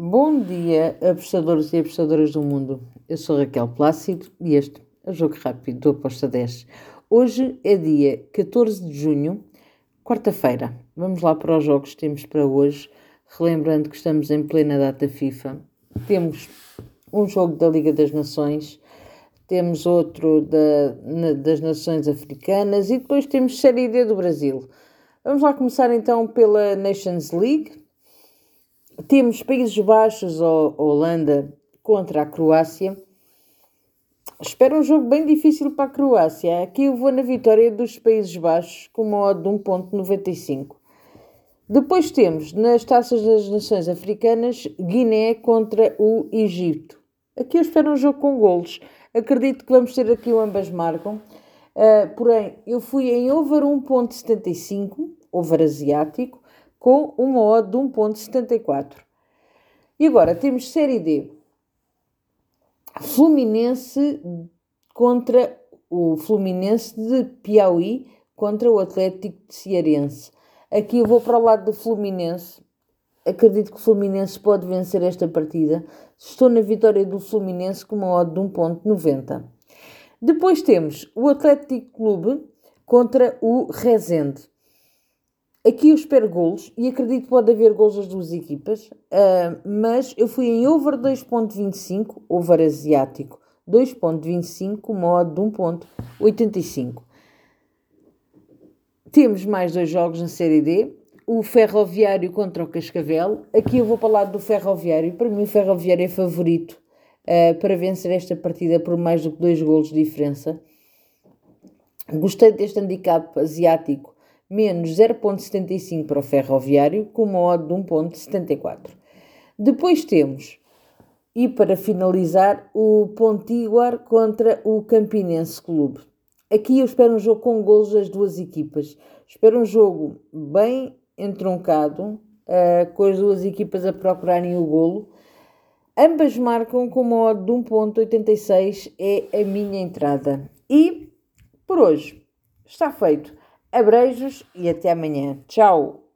Bom dia, apostadores e apostadoras do mundo. Eu sou Raquel Plácido e este é o Jogo Rápido do Aposta 10. Hoje é dia 14 de junho, quarta-feira. Vamos lá para os jogos que temos para hoje. Relembrando que estamos em plena data FIFA. Temos um jogo da Liga das Nações, temos outro da, na, das Nações Africanas e depois temos Série D do Brasil. Vamos lá começar então pela Nations League temos Países Baixos ou Holanda contra a Croácia. Espero um jogo bem difícil para a Croácia. Aqui eu vou na vitória dos Países Baixos com uma odd de 1.95. Depois temos nas Taças das Nações Africanas Guiné contra o Egito. Aqui eu espero um jogo com golos. Acredito que vamos ter aqui o ambas marcam. Uh, porém, eu fui em over 1.75, over asiático com uma odd de 1.74. E agora temos Série D. Fluminense contra o Fluminense de Piauí contra o Atlético Cearense. Aqui eu vou para o lado do Fluminense. Acredito que o Fluminense pode vencer esta partida. Estou na vitória do Fluminense com uma odd de 1.90. Depois temos o Atlético Clube contra o Rezende. Aqui eu espero golos e acredito que pode haver golos das duas equipas, uh, mas eu fui em over 2.25, over asiático 2.25, modo de 1.85. Temos mais dois jogos na Série D, o Ferroviário contra o Cascavel. Aqui eu vou lado do Ferroviário, para mim o Ferroviário é favorito uh, para vencer esta partida por mais do que dois golos de diferença. Gostei deste handicap asiático menos 0,75 para o ferroviário, com uma odd de 1,74. Depois temos, e para finalizar, o Pontiguar contra o Campinense Clube. Aqui eu espero um jogo com golos das duas equipas. Espero um jogo bem entroncado, uh, com as duas equipas a procurarem o golo. Ambas marcam com uma odd de 1.86, é a minha entrada. E por hoje está feito. Abreijos e até amanhã. Tchau!